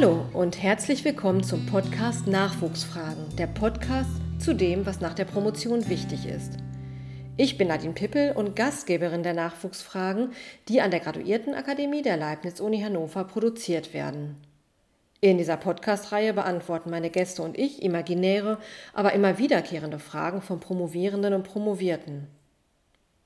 Hallo und herzlich willkommen zum Podcast Nachwuchsfragen, der Podcast zu dem, was nach der Promotion wichtig ist. Ich bin Nadine Pippel und Gastgeberin der Nachwuchsfragen, die an der Graduiertenakademie der Leibniz-Uni Hannover produziert werden. In dieser Podcast-Reihe beantworten meine Gäste und ich imaginäre, aber immer wiederkehrende Fragen von Promovierenden und Promovierten.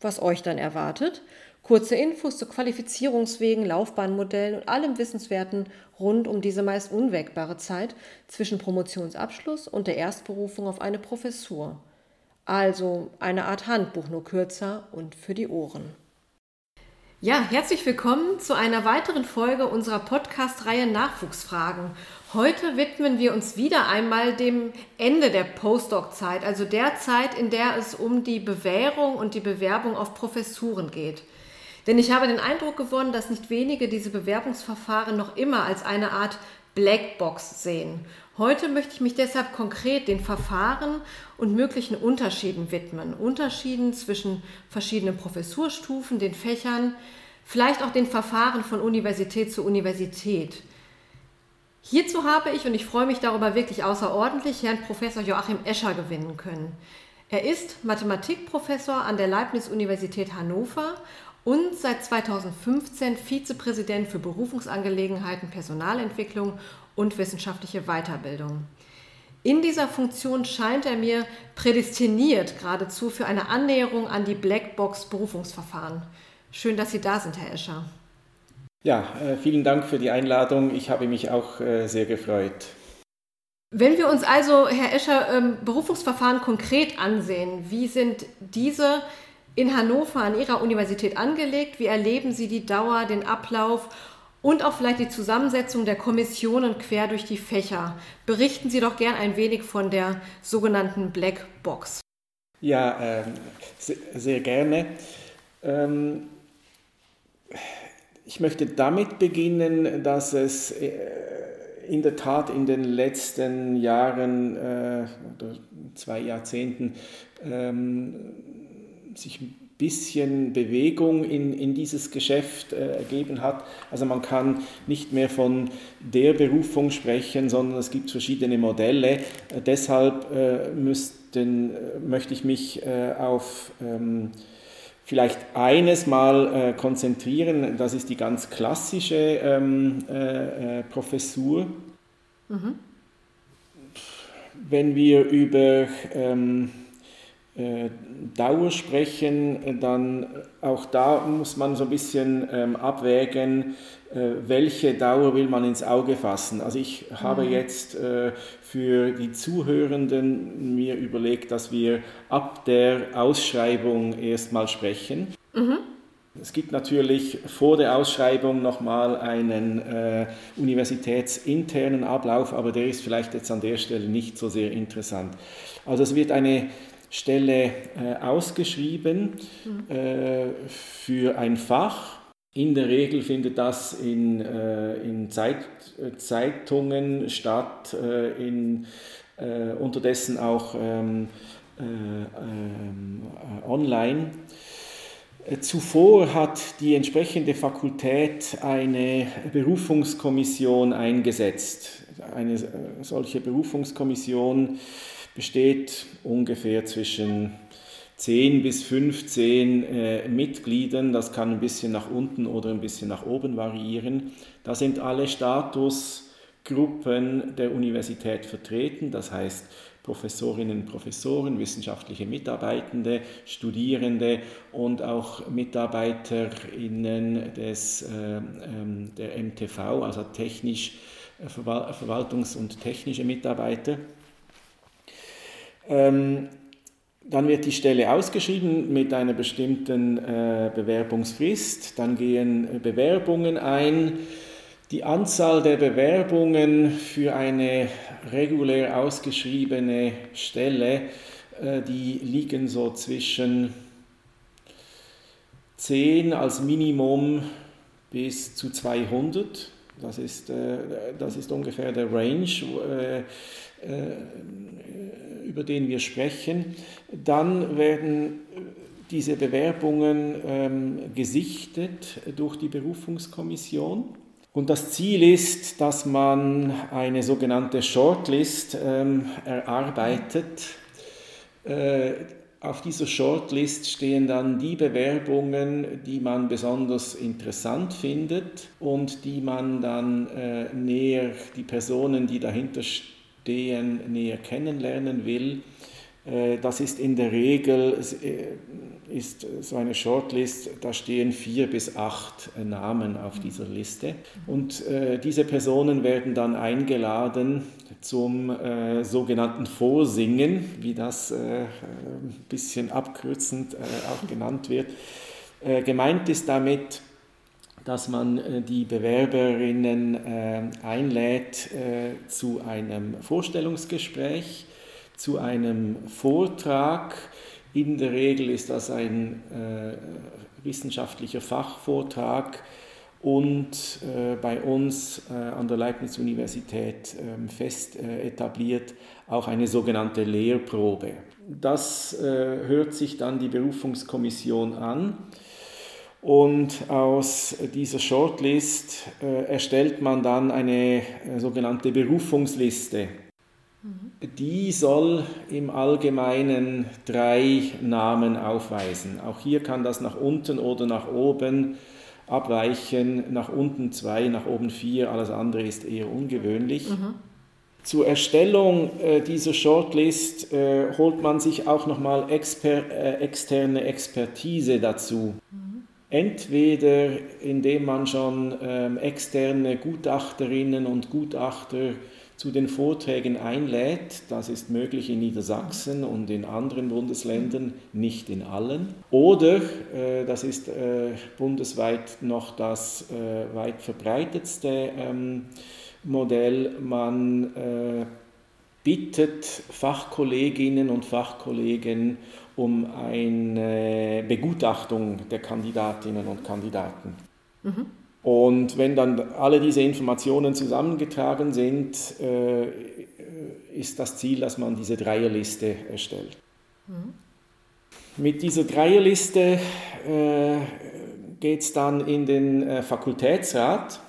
Was euch dann erwartet? Kurze Infos zu Qualifizierungswegen, Laufbahnmodellen und allem Wissenswerten rund um diese meist unwägbare Zeit zwischen Promotionsabschluss und der Erstberufung auf eine Professur. Also eine Art Handbuch, nur kürzer und für die Ohren. Ja, herzlich willkommen zu einer weiteren Folge unserer Podcast-Reihe Nachwuchsfragen. Heute widmen wir uns wieder einmal dem Ende der Postdoc-Zeit, also der Zeit, in der es um die Bewährung und die Bewerbung auf Professuren geht. Denn ich habe den Eindruck gewonnen, dass nicht wenige diese Bewerbungsverfahren noch immer als eine Art Blackbox sehen. Heute möchte ich mich deshalb konkret den Verfahren und möglichen Unterschieden widmen. Unterschieden zwischen verschiedenen Professurstufen, den Fächern, vielleicht auch den Verfahren von Universität zu Universität. Hierzu habe ich, und ich freue mich darüber wirklich außerordentlich, Herrn Professor Joachim Escher gewinnen können. Er ist Mathematikprofessor an der Leibniz-Universität Hannover und seit 2015 Vizepräsident für Berufungsangelegenheiten, Personalentwicklung und wissenschaftliche Weiterbildung. In dieser Funktion scheint er mir prädestiniert geradezu für eine Annäherung an die Blackbox-Berufungsverfahren. Schön, dass Sie da sind, Herr Escher. Ja, äh, vielen Dank für die Einladung. Ich habe mich auch äh, sehr gefreut. Wenn wir uns also, Herr Escher, ähm, Berufungsverfahren konkret ansehen, wie sind diese in Hannover an Ihrer Universität angelegt? Wie erleben Sie die Dauer, den Ablauf und auch vielleicht die Zusammensetzung der Kommissionen quer durch die Fächer? Berichten Sie doch gern ein wenig von der sogenannten Black Box. Ja, äh, sehr, sehr, gerne. Ähm, ich möchte damit beginnen, dass es äh, in der Tat in den letzten Jahren äh, oder zwei Jahrzehnten ähm, sich ein bisschen Bewegung in, in dieses Geschäft äh, ergeben hat. Also man kann nicht mehr von der Berufung sprechen, sondern es gibt verschiedene Modelle. Äh, deshalb äh, müssten, äh, möchte ich mich äh, auf ähm, vielleicht eines mal äh, konzentrieren. Das ist die ganz klassische ähm, Professur. Mhm. Wenn wir über ähm, äh, Dauer sprechen, dann auch da muss man so ein bisschen ähm, abwägen, äh, welche Dauer will man ins Auge fassen. Also ich habe mhm. jetzt äh, für die Zuhörenden mir überlegt, dass wir ab der Ausschreibung erstmal sprechen. Mhm. Es gibt natürlich vor der Ausschreibung nochmal einen äh, universitätsinternen Ablauf, aber der ist vielleicht jetzt an der Stelle nicht so sehr interessant. Also es wird eine Stelle äh, ausgeschrieben mhm. äh, für ein Fach. In der Regel findet das in, äh, in Zeit, äh, Zeitungen statt, äh, in, äh, unterdessen auch ähm, ähm, online. Zuvor hat die entsprechende Fakultät eine Berufungskommission eingesetzt. Eine solche Berufungskommission besteht ungefähr zwischen 10 bis 15 äh, Mitgliedern. Das kann ein bisschen nach unten oder ein bisschen nach oben variieren. Da sind alle Statusgruppen der Universität vertreten, das heißt Professorinnen und Professoren, wissenschaftliche Mitarbeitende, Studierende und auch MitarbeiterInnen des, äh, der MTV, also technisch, äh, Verwaltungs- und technische Mitarbeiter. Ähm, dann wird die Stelle ausgeschrieben mit einer bestimmten äh, Bewerbungsfrist. Dann gehen Bewerbungen ein. Die Anzahl der Bewerbungen für eine regulär ausgeschriebene Stelle, äh, die liegen so zwischen 10 als Minimum bis zu 200. Das ist, äh, das ist ungefähr der Range. Äh, äh, über den wir sprechen. Dann werden diese Bewerbungen ähm, gesichtet durch die Berufungskommission. Und das Ziel ist, dass man eine sogenannte Shortlist ähm, erarbeitet. Äh, auf dieser Shortlist stehen dann die Bewerbungen, die man besonders interessant findet und die man dann äh, näher, die Personen, die dahinter stehen, näher kennenlernen will. Äh, das ist in der Regel äh, ist so eine Shortlist, da stehen vier bis acht äh, Namen auf dieser Liste. Und diese Personen werden dann eingeladen zum sogenannten Vorsingen, wie das ein bisschen abkürzend auch genannt wird. gemeint ist damit, dass man die Bewerberinnen einlädt zu einem Vorstellungsgespräch zu einem Vortrag. In der Regel ist das ein äh, wissenschaftlicher Fachvortrag und äh, bei uns äh, an der Leibniz-Universität ähm, fest äh, etabliert auch eine sogenannte Lehrprobe. Das äh, hört sich dann die Berufungskommission an. Und aus dieser Shortlist äh, erstellt man dann eine sogenannte Berufungsliste. Die soll im Allgemeinen drei Namen aufweisen. Auch hier kann das nach unten oder nach oben abweichen. Nach unten zwei, nach oben vier, alles andere ist eher ungewöhnlich. Mhm. Zur Erstellung äh, dieser Shortlist äh, holt man sich auch nochmal exper äh, externe Expertise dazu. Mhm. Entweder indem man schon ähm, externe Gutachterinnen und Gutachter zu den Vorträgen einlädt. Das ist möglich in Niedersachsen und in anderen Bundesländern, nicht in allen. Oder, äh, das ist äh, bundesweit noch das äh, weit verbreitetste ähm, Modell, man äh, bittet Fachkolleginnen und Fachkollegen um eine Begutachtung der Kandidatinnen und Kandidaten. Mhm. Und wenn dann alle diese Informationen zusammengetragen sind, äh, ist das Ziel, dass man diese Dreierliste erstellt. Mhm. Mit dieser Dreierliste äh, geht es dann in den äh, Fakultätsrat.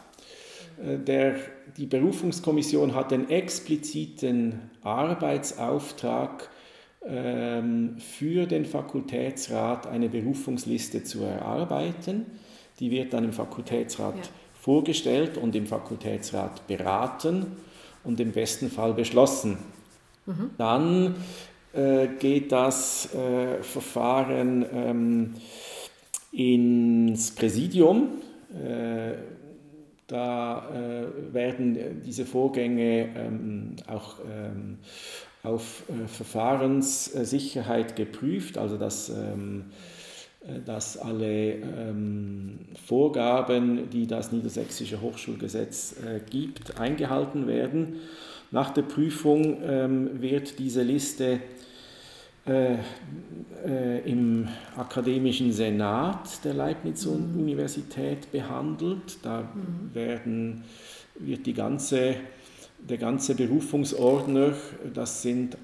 Der, die Berufungskommission hat den expliziten Arbeitsauftrag, ähm, für den Fakultätsrat eine Berufungsliste zu erarbeiten die wird dann im Fakultätsrat ja. vorgestellt und im Fakultätsrat beraten und im besten Fall beschlossen. Mhm. Dann äh, geht das äh, Verfahren ähm, ins Präsidium. Äh, da äh, werden diese Vorgänge ähm, auch ähm, auf äh, Verfahrenssicherheit geprüft, also dass ähm, äh, dass alle ähm, Vorgaben, die das Niedersächsische Hochschulgesetz äh, gibt, eingehalten werden. Nach der Prüfung ähm, wird diese Liste äh, äh, im akademischen Senat der Leibniz-Universität behandelt. Da mhm. werden, wird die ganze, der ganze Berufungsordner, das sind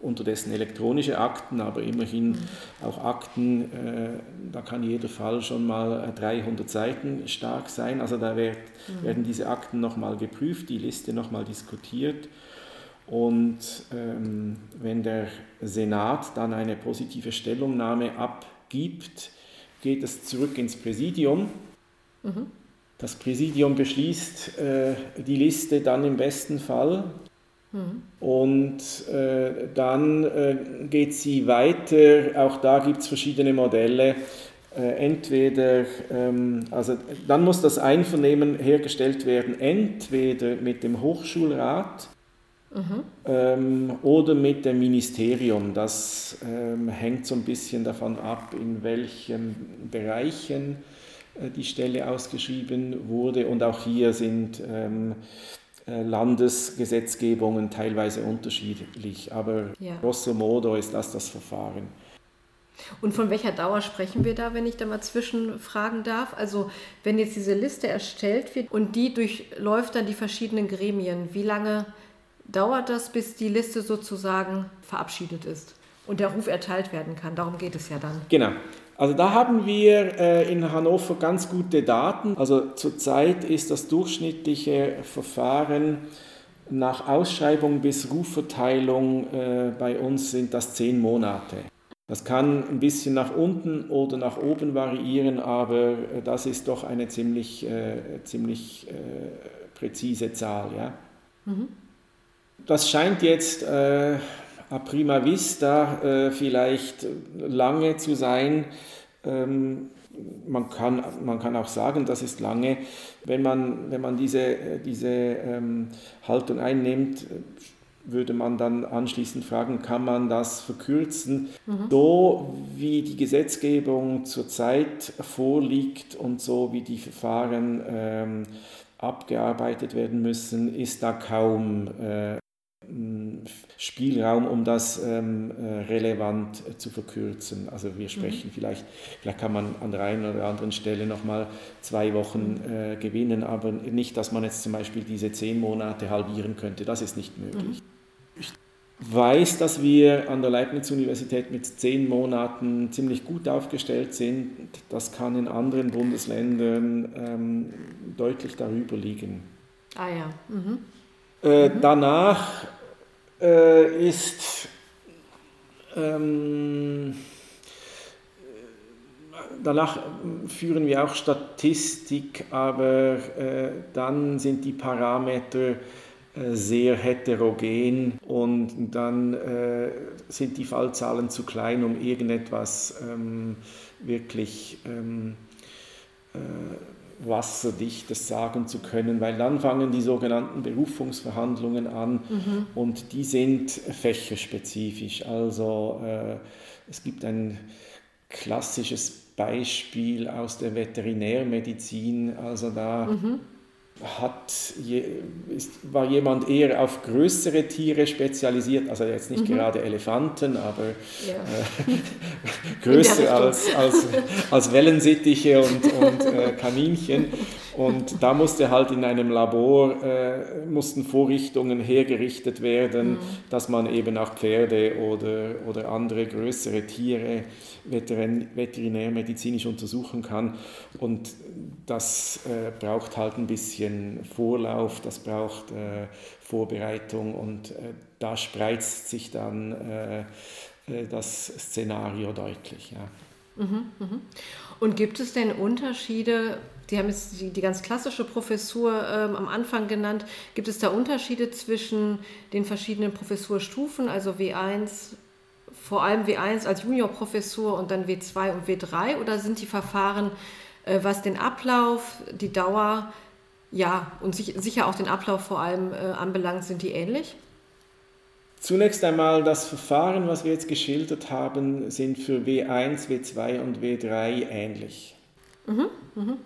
unterdessen elektronische Akten, aber immerhin mhm. auch Akten, äh, da kann jeder Fall schon mal 300 äh, Seiten stark sein. Also da wird, mhm. werden diese Akten nochmal geprüft, die Liste nochmal diskutiert. Und ähm, wenn der Senat dann eine positive Stellungnahme abgibt, geht es zurück ins Präsidium. Mhm. Das Präsidium beschließt äh, die Liste dann im besten Fall und äh, dann äh, geht sie weiter, auch da gibt es verschiedene Modelle. Äh, entweder, ähm, also dann muss das Einvernehmen hergestellt werden, entweder mit dem Hochschulrat mhm. ähm, oder mit dem Ministerium. Das ähm, hängt so ein bisschen davon ab, in welchen Bereichen äh, die Stelle ausgeschrieben wurde. Und auch hier sind ähm, äh, Landesgesetzgebungen teilweise unterschiedlich, aber ja. grosso modo ist das das Verfahren. Und von welcher Dauer sprechen wir da, wenn ich da mal zwischenfragen darf? Also wenn jetzt diese Liste erstellt wird und die durchläuft dann die verschiedenen Gremien, wie lange dauert das, bis die Liste sozusagen verabschiedet ist und der Ruf erteilt werden kann? Darum geht es ja dann. Genau. Also da haben wir äh, in Hannover ganz gute Daten. Also zurzeit ist das durchschnittliche Verfahren nach Ausschreibung bis Rufverteilung äh, bei uns sind das zehn Monate. Das kann ein bisschen nach unten oder nach oben variieren, aber äh, das ist doch eine ziemlich, äh, ziemlich präzise Zahl. Ja? Mhm. Das scheint jetzt äh, a prima vista äh, vielleicht lange zu sein. Ähm, man kann, man kann auch sagen, das ist lange. Wenn man, wenn man diese, diese ähm, Haltung einnimmt, würde man dann anschließend fragen, kann man das verkürzen? Mhm. So wie die Gesetzgebung zurzeit vorliegt und so wie die Verfahren ähm, abgearbeitet werden müssen, ist da kaum äh, Spielraum, um das ähm, äh, relevant äh, zu verkürzen. Also wir sprechen mhm. vielleicht, vielleicht kann man an der einen oder anderen Stelle nochmal zwei Wochen mhm. äh, gewinnen, aber nicht, dass man jetzt zum Beispiel diese zehn Monate halbieren könnte. Das ist nicht möglich. Mhm. Ich weiß, dass wir an der Leibniz-Universität mit zehn Monaten ziemlich gut aufgestellt sind. Das kann in anderen Bundesländern ähm, deutlich darüber liegen. Ah ja. Mhm. Äh, mhm. Danach äh, ist ähm, danach führen wir auch Statistik, aber äh, dann sind die Parameter äh, sehr heterogen und dann äh, sind die Fallzahlen zu klein, um irgendetwas ähm, wirklich ähm, äh, Wasserdichtes sagen zu können, weil dann fangen die sogenannten Berufungsverhandlungen an mhm. und die sind fächerspezifisch. Also äh, es gibt ein klassisches Beispiel aus der Veterinärmedizin, also da mhm hat, ist, war jemand eher auf größere Tiere spezialisiert, also jetzt nicht mhm. gerade Elefanten, aber ja. äh, größer als, als, als Wellensittiche und, und äh, Kaninchen. Und da musste halt in einem Labor, äh, mussten Vorrichtungen hergerichtet werden, mhm. dass man eben auch Pferde oder, oder andere größere Tiere veterinärmedizinisch untersuchen kann. Und das äh, braucht halt ein bisschen Vorlauf, das braucht äh, Vorbereitung und äh, da spreizt sich dann äh, äh, das Szenario deutlich. Ja. Mhm, mhm. Und gibt es denn Unterschiede? Sie haben jetzt die, die ganz klassische Professur ähm, am Anfang genannt. Gibt es da Unterschiede zwischen den verschiedenen Professurstufen, also W1, vor allem W1 als Juniorprofessur und dann W2 und W3? Oder sind die Verfahren, äh, was den Ablauf, die Dauer, ja, und sich, sicher auch den Ablauf vor allem äh, anbelangt, sind die ähnlich? Zunächst einmal das Verfahren, was wir jetzt geschildert haben, sind für W1, W2 und W3 ähnlich. Mhm, mh.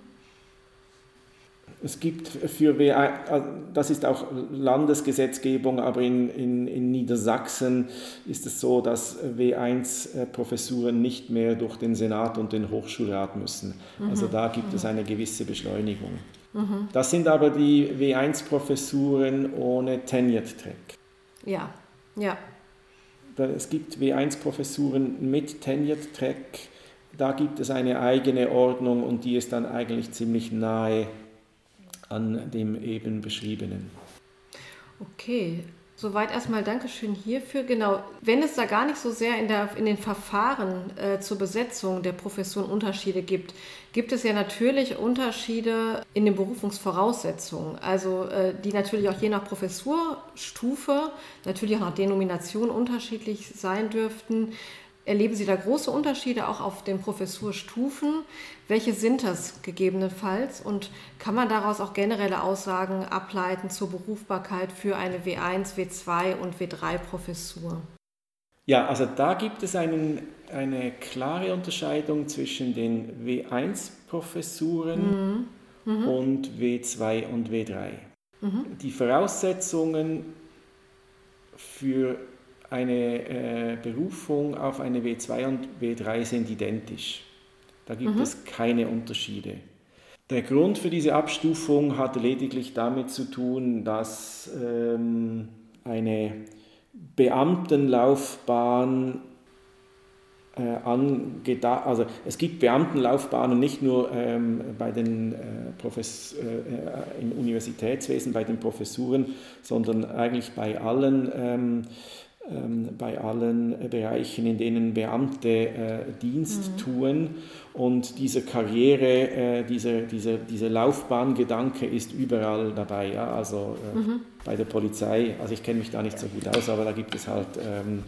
Es gibt für W1, das ist auch Landesgesetzgebung, aber in, in, in Niedersachsen ist es so, dass W1-Professuren nicht mehr durch den Senat und den Hochschulrat müssen. Mhm. Also da gibt mhm. es eine gewisse Beschleunigung. Mhm. Das sind aber die W1-Professuren ohne Tenured-Track. Ja, ja. Es gibt W1-Professuren mit Tenured-Track. Da gibt es eine eigene Ordnung und die ist dann eigentlich ziemlich nahe an dem eben beschriebenen. Okay, soweit erstmal Dankeschön hierfür. Genau, wenn es da gar nicht so sehr in, der, in den Verfahren äh, zur Besetzung der Professuren Unterschiede gibt, gibt es ja natürlich Unterschiede in den Berufungsvoraussetzungen, also äh, die natürlich auch je nach Professurstufe, natürlich auch nach Denomination unterschiedlich sein dürften. Erleben Sie da große Unterschiede auch auf den Professurstufen? Welche sind das gegebenenfalls? Und kann man daraus auch generelle Aussagen ableiten zur Berufbarkeit für eine W1, W2 und W3-Professur? Ja, also da gibt es einen, eine klare Unterscheidung zwischen den W1-Professuren mhm. mhm. und W2 und W3. Mhm. Die Voraussetzungen für eine äh, Berufung auf eine W2 und W3 sind identisch. Da gibt mhm. es keine Unterschiede. Der Grund für diese Abstufung hat lediglich damit zu tun, dass ähm, eine Beamtenlaufbahn äh, angedacht, also es gibt Beamtenlaufbahnen nicht nur ähm, bei den, äh, Profes äh, im Universitätswesen, bei den Professuren, sondern eigentlich bei allen ähm, bei allen Bereichen, in denen Beamte äh, Dienst mhm. tun. Und diese Karriere, äh, diese, diese, diese Laufbahngedanke ist überall dabei. Ja? Also äh, mhm. bei der Polizei, also ich kenne mich da nicht so gut aus, aber da gibt es halt ähm,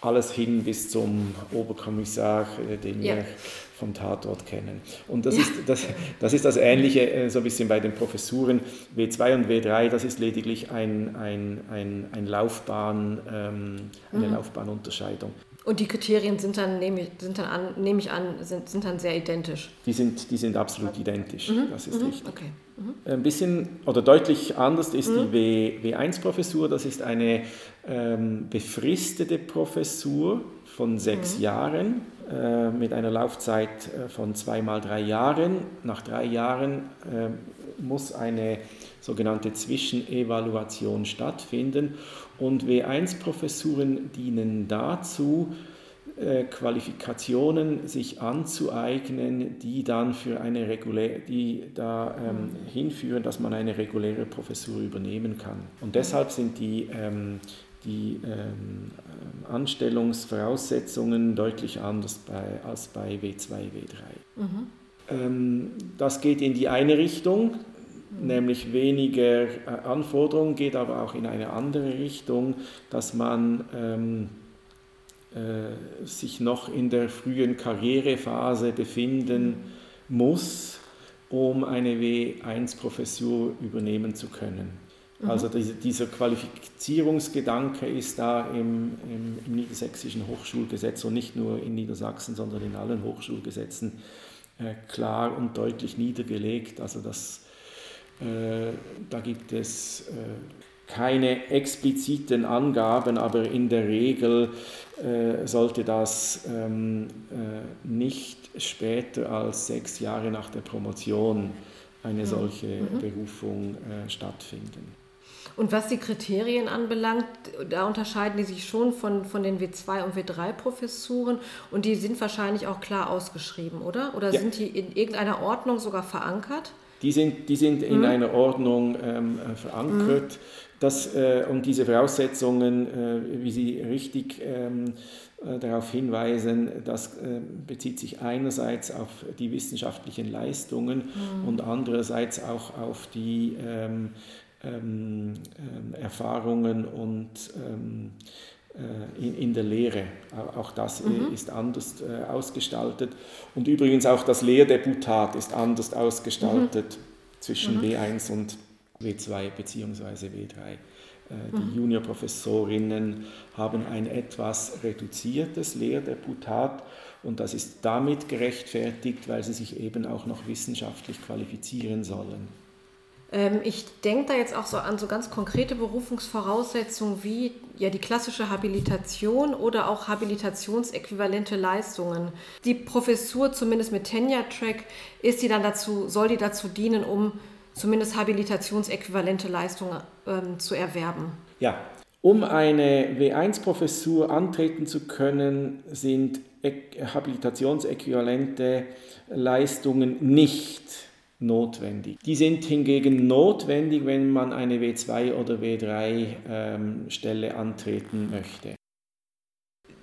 alles hin bis zum Oberkommissar, den ja. wir vom Tatort kennen. Und das, ja. ist, das, das ist das Ähnliche äh, so ein bisschen bei den Professuren. W2 und W3, das ist lediglich ein, ein, ein, ein Laufbahn, ähm, eine mhm. Laufbahnunterscheidung. Und die Kriterien sind dann, nehme ich, sind dann an, nehme ich an, sind, sind dann sehr identisch? Die sind, die sind absolut identisch, mhm. das ist mhm. richtig. Okay. Mhm. Ein bisschen oder deutlich anders ist die mhm. w, W1-Professur. Das ist eine ähm, befristete Professur von sechs mhm. Jahren äh, mit einer Laufzeit äh, von zweimal drei Jahren. Nach drei Jahren äh, muss eine sogenannte Zwischenevaluation stattfinden und W1-Professuren dienen dazu, äh, Qualifikationen sich anzueignen, die dann für eine reguläre, die da ähm, hinführen, dass man eine reguläre Professur übernehmen kann. Und deshalb sind die, ähm, die ähm, Anstellungsvoraussetzungen deutlich anders bei, als bei W2, W3. Mhm. Ähm, das geht in die eine Richtung, mhm. nämlich weniger äh, Anforderungen, geht aber auch in eine andere Richtung, dass man ähm, äh, sich noch in der frühen Karrierephase befinden muss, um eine W1-Professur übernehmen zu können. Mhm. Also dieser Qualifizierungsgedanke ist da im, im, im, niedersächsischen Hochschulgesetz und nicht nur in Niedersachsen, sondern in allen Hochschulgesetzen äh, klar und deutlich niedergelegt. Also das, äh, da gibt es äh, keine expliziten Angaben, aber in der Regel äh, sollte das ähm, äh, nicht später als sechs Jahre nach der Promotion eine mhm. solche mhm. Berufung äh, stattfinden. Und was die Kriterien anbelangt, da unterscheiden die sich schon von, von den W2 und W3-Professuren und die sind wahrscheinlich auch klar ausgeschrieben, oder? Oder ja. sind die in irgendeiner Ordnung sogar verankert? Die sind, die sind in mhm. einer Ordnung ähm, äh, verankert. Mhm. Das, äh, und diese Voraussetzungen, äh, wie Sie richtig ähm, äh, darauf hinweisen, das äh, bezieht sich einerseits auf die wissenschaftlichen Leistungen mhm. und andererseits auch auf die ähm, ähm, ähm Erfahrungen und ähm, äh, in, in, der Lehre. Auch das mhm. ist anders äh, ausgestaltet. Und übrigens auch das Lehrdeputat ist anders ausgestaltet mhm. zwischen mhm. W1 und W2 bzw. W3. Die mhm. Juniorprofessorinnen haben ein etwas reduziertes Lehrdeputat und das ist damit gerechtfertigt, weil sie sich eben auch noch wissenschaftlich qualifizieren sollen. Ähm, ich denke da jetzt auch so an so ganz konkrete Berufungsvoraussetzungen wie ja die klassische Habilitation oder auch habilitationsäquivalente Leistungen. Die Professur, zumindest mit Tenure-Track, ist die dann dazu, soll die dazu dienen, um zumindest habilitationsäquivalente Leistungen ähm, zu erwerben. Ja, um eine W1-Professur antreten zu können, sind habilitationsäquivalente Leistungen nicht notwendig. Die sind hingegen notwendig, wenn man eine W2 oder W3 ähm, antreten möchte.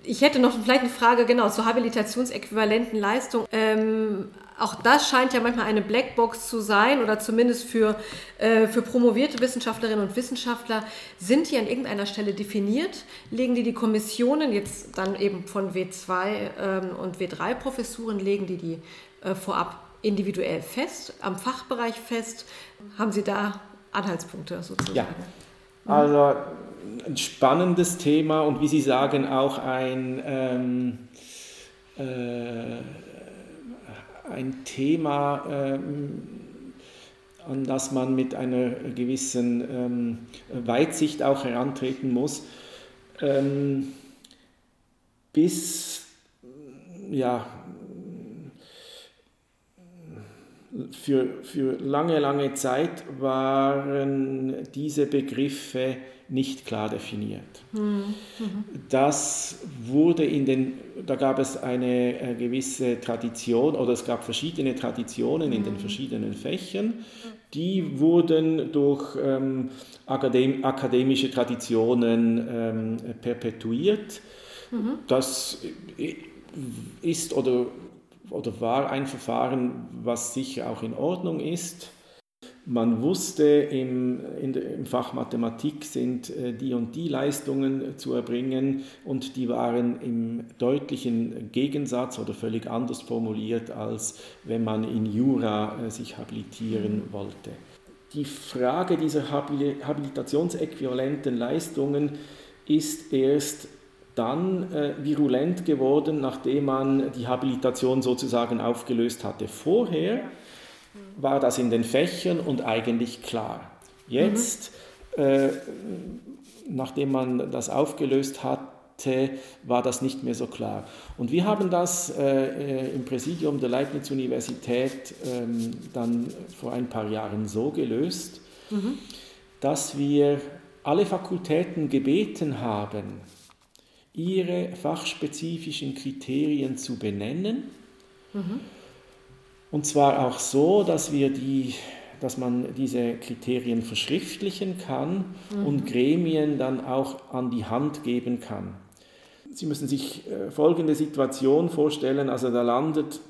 Ich hätte noch vielleicht eine Frage genau zur habilitationsäquivalenten Leistung. Ähm, auch das scheint ja manchmal eine Blackbox zu sein oder zumindest für, äh, für promovierte Wissenschaftlerinnen und Wissenschaftler. Sind die an irgendeiner Stelle definiert? Legen die die Kommissionen jetzt dann eben von W2 ähm, und W3 Professuren, legen die die äh, vorab individuell fest, am Fachbereich fest? Haben Sie da Anhaltspunkte sozusagen? Ja, also ein spannendes Thema und wie Sie sagen auch ein, ähm, äh, ein Thema, ähm, an das man mit einer gewissen ähm, Weitsicht auch herantreten muss. Ähm, bis ja, für, für lange, lange Zeit waren diese Begriffe nicht klar definiert. Mhm. Das wurde in den, da gab es eine äh, gewisse Tradition oder es gab verschiedene Traditionen in den mhm. verschiedenen Fächern, die wurden durch ähm, akadem akademische Traditionen ähm, perpetuiert. Mhm. Das ist oder, oder war ein Verfahren, was sicher auch in Ordnung ist. Man wusste, im, der, im Fach Mathematik sind äh, die und die Leistungen zu erbringen und die waren im deutlichen Gegensatz oder völlig anders formuliert, als wenn man in Jura äh, sich habilitieren wollte. Die Frage dieser habilitationsäquivalenten Leistungen ist erst dann äh, virulent geworden, nachdem man die Habilitation sozusagen aufgelöst hatte. Vorher war das in den Fächern und eigentlich klar. Jetzt, mhm. äh, nachdem man das aufgelöst hatte, war das nicht mehr so klar. Und wir haben das äh, äh im Präsidium der Leibniz-Universität ähm, dann vor ein paar Jahren so gelöst, mhm. dass wir alle Fakultäten gebeten haben, ihre fachspezifischen Kriterien zu benennen. Mhm. Und zwar auch so, dass, wir die, dass man diese Kriterien verschriftlichen kann mhm. und Gremien dann auch an die Hand geben kann. Sie müssen sich äh, folgende Situation vorstellen, also da landet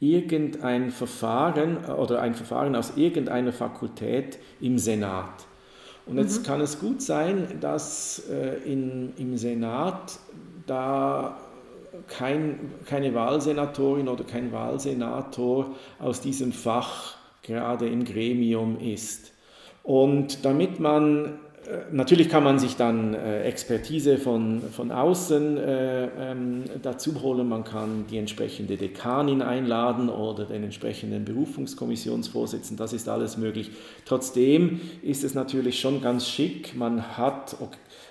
irgendein Verfahren äh, oder ein Verfahren aus irgendeiner Fakultät im Senat. Und jetzt mhm. kann es gut sein, dass äh, in, im Senat da kein, keine Wahlsenatorin oder kein Wahlsenator aus diesem Fach gerade im Gremium ist. Und damit man natürlich kann man sich dann äh, Expertise von, von außen äh, ähm, dazu holen. Man kann die entsprechende Dekanin einladen oder den entsprechenden Berufungskommissionsvorsitzenden. Das ist alles möglich. Trotzdem ist es natürlich schon ganz schick. Man hat,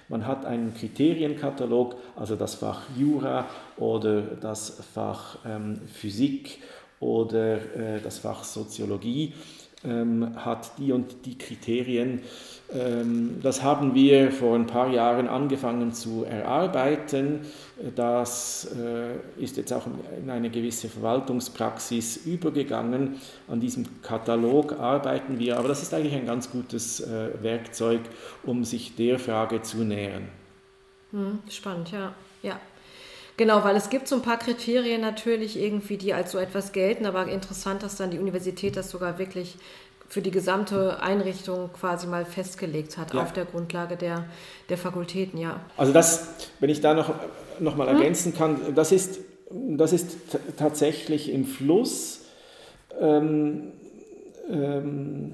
man hat einen Kriterienkatalog, also das Fach Jura oder das Fach ähm, Physik oder äh, das Fach Soziologie ähm, hat die und die Kriterien ähm, das haben wir vor ein paar Jahren angefangen zu erarbeiten. Das äh, ist jetzt auch in eine gewisse Verwaltungspraxis übergegangen. An diesem Katalog arbeiten wir, aber das ist eigentlich ein ganz gutes äh, Werkzeug, um sich der Frage zu nähern. Hm, spannend, ja. ja. Genau, weil es gibt so ein paar Kriterien natürlich irgendwie, die als so etwas gelten, aber interessant, dass dann die Universität das sogar wirklich für die gesamte Einrichtung quasi mal festgelegt hat ja. auf der Grundlage der, der Fakultäten, ja. Also das, wenn ich da noch, noch mal hm? ergänzen kann, das ist, das ist tatsächlich im Fluss. Ähm, ähm,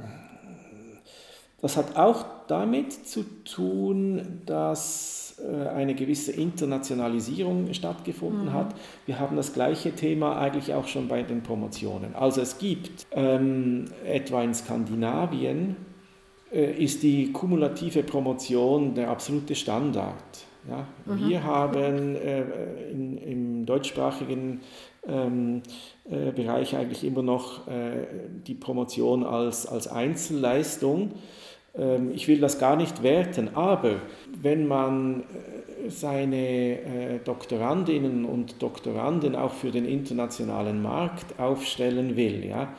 das hat auch damit zu tun, dass äh, eine gewisse Internationalisierung stattgefunden mhm. hat. Wir haben das gleiche Thema eigentlich auch schon bei den Promotionen. Also es gibt ähm, etwa in Skandinavien äh, ist die kumulative Promotion der absolute Standard. Ja? Mhm. Wir haben äh, in, im deutschsprachigen ähm, äh, Bereich eigentlich immer noch äh, die Promotion als, als Einzelleistung. Ähm, ich will das gar nicht werten, aber wenn man äh, seine äh, Doktorandinnen und Doktoranden auch für den internationalen Markt aufstellen will, ja,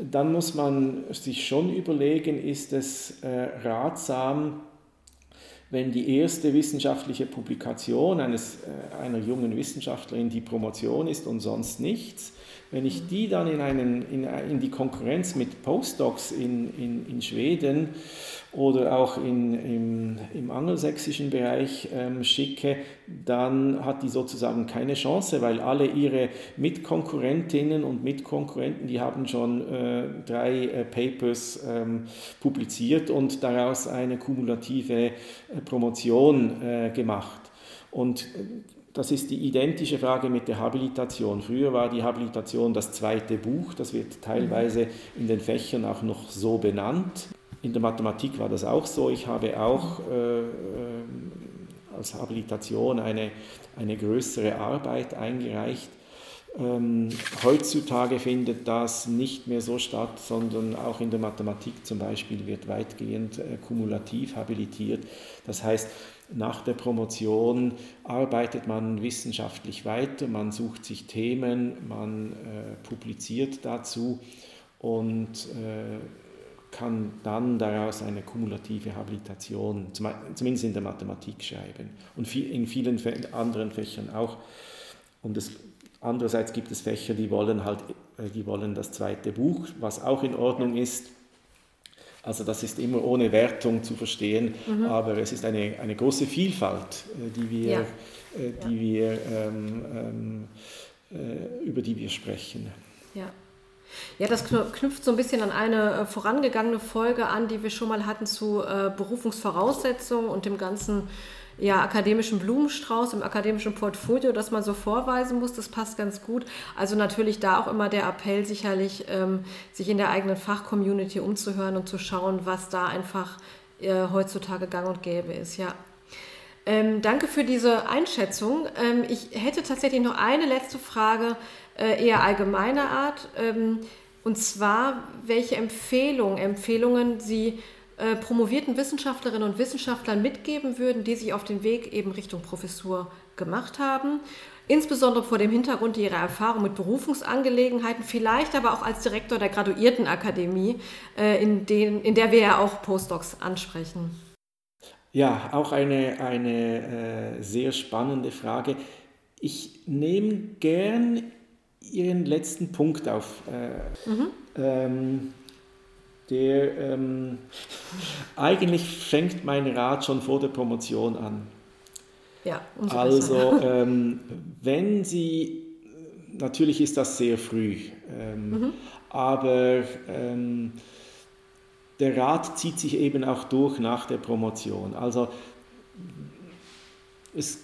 dann muss man sich schon überlegen, ist es äh, ratsam, wenn die erste wissenschaftliche Publikation eines, einer jungen Wissenschaftlerin die Promotion ist und sonst nichts, wenn ich die dann in, einen, in, in die Konkurrenz mit Postdocs in, in, in Schweden oder auch in, im, im angelsächsischen Bereich ähm, schicke, dann hat die sozusagen keine Chance, weil alle ihre Mitkonkurrentinnen und Mitkonkurrenten, die haben schon äh, drei äh, Papers ähm, publiziert und daraus eine kumulative äh, Promotion äh, gemacht. Und äh, das ist die identische Frage mit der Habilitation. Früher war die Habilitation das zweite Buch, das wird teilweise in den Fächern auch noch so benannt. In der Mathematik war das auch so. Ich habe auch äh, äh, als Habilitation eine, eine größere Arbeit eingereicht. Ähm, heutzutage findet das nicht mehr so statt, sondern auch in der Mathematik zum Beispiel wird weitgehend äh, kumulativ habilitiert. Das heißt, nach der Promotion arbeitet man wissenschaftlich weiter, man sucht sich Themen, man äh, publiziert dazu und äh, kann dann daraus eine kumulative Habilitation, zumindest in der Mathematik, schreiben und in vielen anderen Fächern auch. Und es Andererseits gibt es Fächer, die wollen halt, äh, die wollen das zweite Buch, was auch in Ordnung ist. Also das ist immer ohne Wertung zu verstehen, mhm. aber es ist eine, eine große Vielfalt, äh, die wir, ja. Äh, die ja. wir, ähm, ähm, über die wir sprechen. Ja. Ja, das knüpft so ein bisschen an eine vorangegangene Folge an, die wir schon mal hatten zu Berufungsvoraussetzungen und dem ganzen ja, akademischen Blumenstrauß im akademischen Portfolio, das man so vorweisen muss. Das passt ganz gut. Also natürlich da auch immer der Appell, sicherlich ähm, sich in der eigenen Fachcommunity umzuhören und zu schauen, was da einfach äh, heutzutage gang und gäbe ist. Ja. Ähm, danke für diese Einschätzung. Ähm, ich hätte tatsächlich noch eine letzte Frage, äh, eher allgemeiner Art. Ähm, und zwar, welche Empfehlungen, Empfehlungen Sie äh, promovierten Wissenschaftlerinnen und Wissenschaftlern mitgeben würden, die sich auf den Weg eben Richtung Professur gemacht haben. Insbesondere vor dem Hintergrund ihrer Erfahrung mit Berufungsangelegenheiten, vielleicht aber auch als Direktor der Graduiertenakademie, äh, in, den, in der wir ja auch Postdocs ansprechen. Ja, auch eine, eine äh, sehr spannende Frage. Ich nehme gern Ihren letzten Punkt auf. Mhm. ähm, der ähm, eigentlich fängt mein Rat schon vor der Promotion an. Ja, also ähm, wenn Sie, natürlich ist das sehr früh, ähm, mhm. aber ähm, der Rat zieht sich eben auch durch nach der Promotion. Also es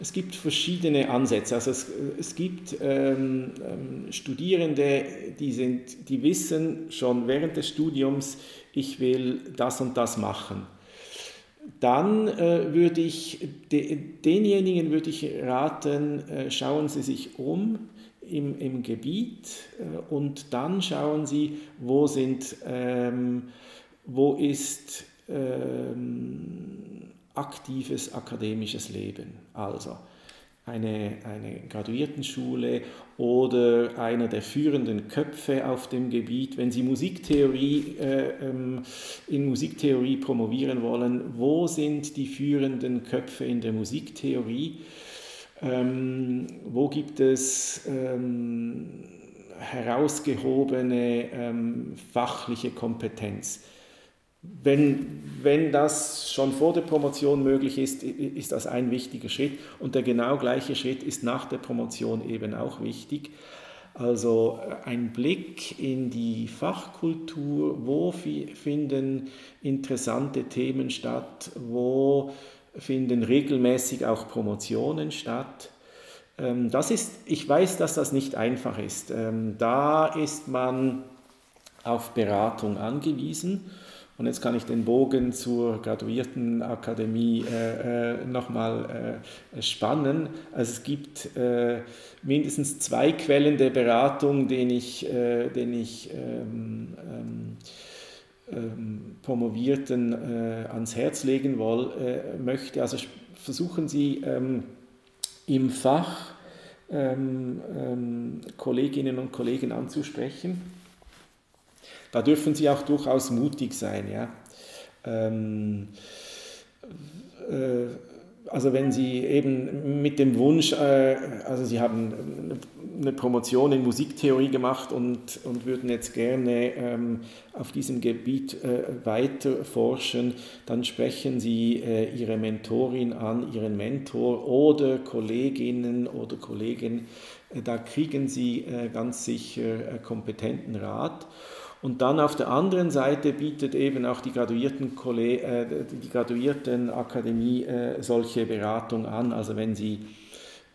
es gibt verschiedene Ansätze. Also es, es gibt ähm, ähm, Studierende, die, sind, die wissen schon während des Studiums, ich will das und das machen. Dann äh, würde ich de, denjenigen würde ich raten, äh, schauen Sie sich um im, im Gebiet äh, und dann schauen Sie, wo sind, ähm, wo ist ähm, aktives akademisches Leben. Also eine, eine Graduiertenschule oder einer der führenden Köpfe auf dem Gebiet, wenn Sie Musiktheorie, äh, ähm, in Musiktheorie promovieren wollen, wo sind die führenden Köpfe in der Musiktheorie? Ähm, wo gibt es ähm, herausgehobene ähm, fachliche Kompetenz? Wenn, wenn das schon vor der Promotion möglich ist, ist das ein wichtiger Schritt. Und der genau gleiche Schritt ist nach der Promotion eben auch wichtig. Also äh, ein Blick in die Fachkultur, wo finden interessante Themen statt, wo finden regelmäßig auch Promotionen statt. Ähm, das ist, ich weiß, dass das nicht einfach ist. Ähm, da ist man auf Beratung angewiesen. Und jetzt kann ich den Bogen zur Graduiertenakademie äh, äh, nochmal äh, spannen. Also es gibt äh, mindestens zwei Quellen der Beratung, den ich, äh, den ich ähm, ähm, ähm, Promovierten äh, ans Herz legen woll, äh, möchte. Also versuchen Sie ähm, im Fach ähm, ähm, Kolleginnen und Kollegen anzusprechen da dürfen Sie auch durchaus mutig sein. Ja? Ähm, äh, also wenn Sie eben mit dem Wunsch, äh, also Sie haben eine Promotion in Musiktheorie gemacht und, und würden jetzt gerne ähm, auf diesem Gebiet äh, weiter forschen, dann sprechen Sie äh, Ihre Mentorin an, Ihren Mentor oder Kolleginnen oder Kollegen. Äh, da kriegen Sie äh, ganz sicher kompetenten Rat. Und dann auf der anderen Seite bietet eben auch die, Graduierten äh, die Graduiertenakademie äh, solche Beratung an. Also wenn Sie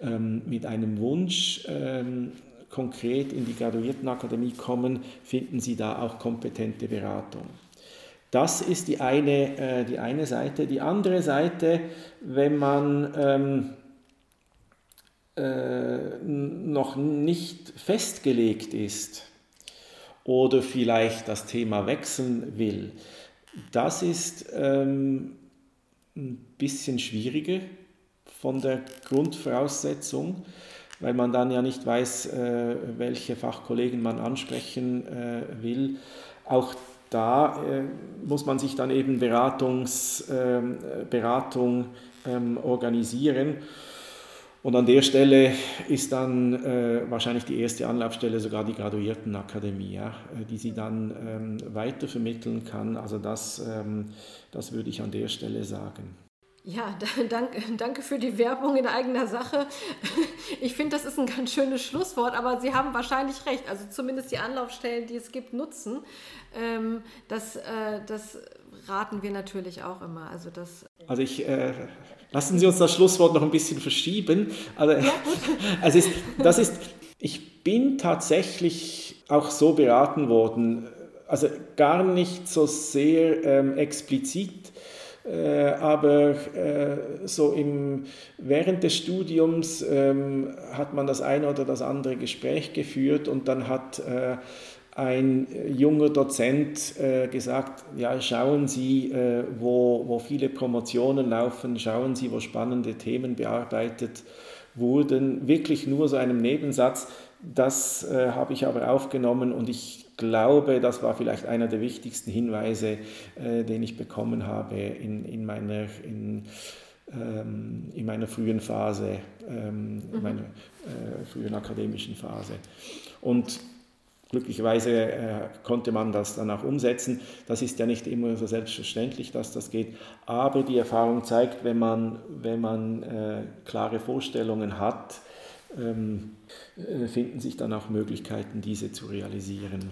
ähm, mit einem Wunsch ähm, konkret in die Graduiertenakademie kommen, finden Sie da auch kompetente Beratung. Das ist die eine, äh, die eine Seite. Die andere Seite, wenn man ähm, äh, noch nicht festgelegt ist oder vielleicht das Thema wechseln will, das ist ähm, ein bisschen schwieriger von der Grundvoraussetzung, weil man dann ja nicht weiß, äh, welche Fachkollegen man ansprechen äh, will. Auch da äh, muss man sich dann eben Beratungs, ähm, Beratung ähm, organisieren. Und an der Stelle ist dann äh, wahrscheinlich die erste Anlaufstelle sogar die Graduiertenakademie, ja, äh, die sie dann ähm, weitervermitteln kann. Also das, ähm, das würde ich an der Stelle sagen. Ja, danke, danke für die Werbung in eigener Sache. Ich finde, das ist ein ganz schönes Schlusswort, aber Sie haben wahrscheinlich recht. Also zumindest die Anlaufstellen, die es gibt, nutzen. Ähm, das, äh, das raten wir natürlich auch immer. Also, das also ich, äh, lassen Sie uns das Schlusswort noch ein bisschen verschieben. Also, also ist, das ist, ich bin tatsächlich auch so beraten worden, also gar nicht so sehr ähm, explizit äh, aber äh, so im, während des Studiums ähm, hat man das eine oder das andere Gespräch geführt und dann hat äh, ein junger Dozent gesagt, ja, schauen Sie, wo, wo viele Promotionen laufen, schauen Sie, wo spannende Themen bearbeitet wurden, wirklich nur so einem Nebensatz. Das habe ich aber aufgenommen und ich glaube, das war vielleicht einer der wichtigsten Hinweise, äh, den ich bekommen habe in, in, meiner, in, ähm, in meiner frühen Phase, ähm, in mhm. meiner äh, frühen akademischen Phase. Und glücklicherweise äh, konnte man das dann auch umsetzen. Das ist ja nicht immer so selbstverständlich, dass das geht, aber die Erfahrung zeigt, wenn man, wenn man äh, klare Vorstellungen hat, ähm, äh, finden sich dann auch Möglichkeiten, diese zu realisieren.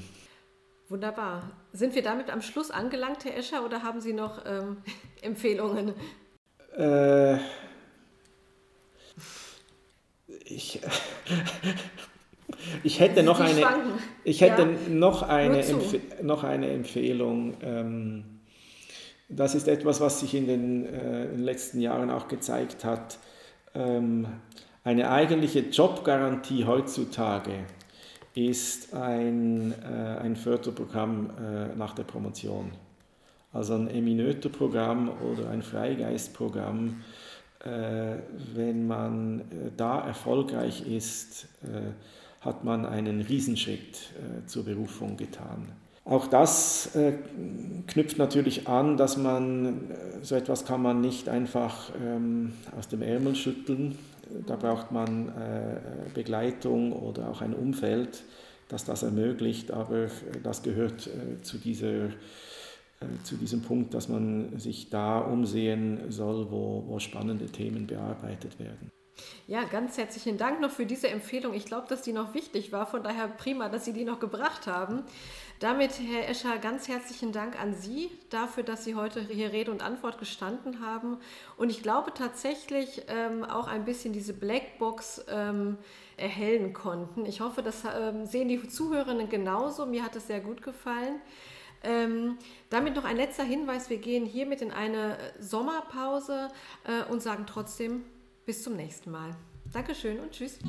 Wunderbar. Sind wir damit am Schluss angelangt, Herr Escher, oder haben Sie noch ähm, Empfehlungen? Äh, ich, ich hätte, noch eine, ich hätte ja. noch, eine noch eine Empfehlung. Ähm, das ist etwas, was sich in den, äh, in den letzten Jahren auch gezeigt hat. Ähm, eine eigentliche Jobgarantie heutzutage ist ein, äh, ein Förderprogramm äh, nach der Promotion. Also ein Eminöter-Programm oder ein Freigeistprogramm. Wenn man da erfolgreich ist, hat man einen Riesenschritt äh, zur Berufung getan. Auch das knüpft natürlich an, dass man, so etwas kann man nicht einfach ähm, aus dem Ärmel schütteln, da braucht man äh, Begleitung oder auch ein Umfeld, das das ermöglicht, aber das gehört äh, zu, dieser, äh, zu diesem Punkt, dass man sich da umsehen soll, wo, wo spannende Themen bearbeitet werden. Ja, ganz herzlichen Dank noch für diese Empfehlung. Ich glaube, dass die noch wichtig war. Von daher prima, dass Sie die noch gebracht haben. Damit, Herr Escher, ganz herzlichen Dank an Sie dafür, dass Sie heute hier Rede und Antwort gestanden haben. Und ich glaube tatsächlich ähm, auch ein bisschen diese Blackbox ähm, erhellen konnten. Ich hoffe, das ähm, sehen die Zuhörerinnen genauso. Mir hat es sehr gut gefallen. Ähm, damit noch ein letzter Hinweis. Wir gehen hiermit in eine Sommerpause äh, und sagen trotzdem bis zum nächsten Mal. Dankeschön und tschüss.